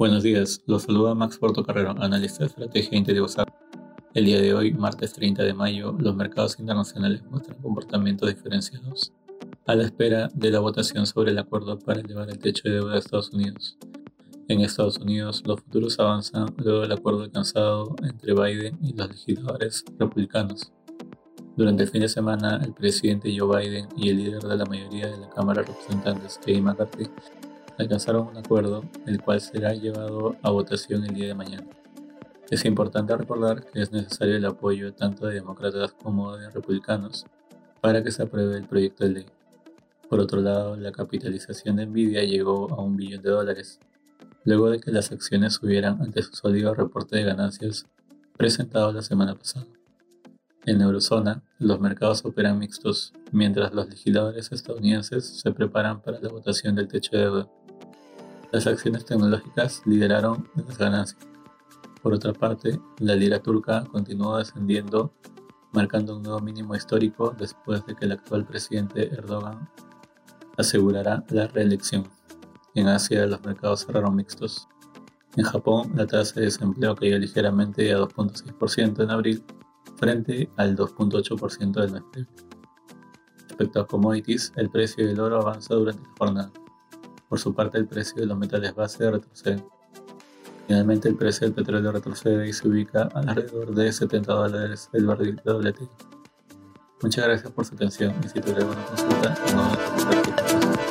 Buenos días, los saluda Max Portocarrero, analista de estrategia Interior El día de hoy, martes 30 de mayo, los mercados internacionales muestran comportamientos diferenciados a la espera de la votación sobre el acuerdo para elevar el techo de deuda de Estados Unidos. En Estados Unidos, los futuros avanzan luego del acuerdo alcanzado entre Biden y los legisladores republicanos. Durante el fin de semana, el presidente Joe Biden y el líder de la mayoría de la Cámara de Representantes, Kevin McCarthy, alcanzaron un acuerdo, el cual será llevado a votación el día de mañana. Es importante recordar que es necesario el apoyo tanto de demócratas como de republicanos para que se apruebe el proyecto de ley. Por otro lado, la capitalización de Nvidia llegó a un billón de dólares, luego de que las acciones subieran ante su sólido reporte de ganancias presentado la semana pasada. En Eurozona, los mercados operan mixtos, mientras los legisladores estadounidenses se preparan para la votación del techo de deuda. Las acciones tecnológicas lideraron las ganancias. Por otra parte, la lira turca continuó descendiendo, marcando un nuevo mínimo histórico después de que el actual presidente Erdogan asegurará la reelección. En Asia los mercados cerraron mixtos. En Japón la tasa de desempleo cayó ligeramente a 2.6% en abril frente al 2.8% del previo. Respecto a commodities, el precio del oro avanza durante la jornada. Por su parte, el precio de los metales base retrocede. Finalmente, el precio del petróleo retrocede y se ubica alrededor de 70 dólares el barril WTI. Muchas gracias por su atención y si tuviera alguna consulta, no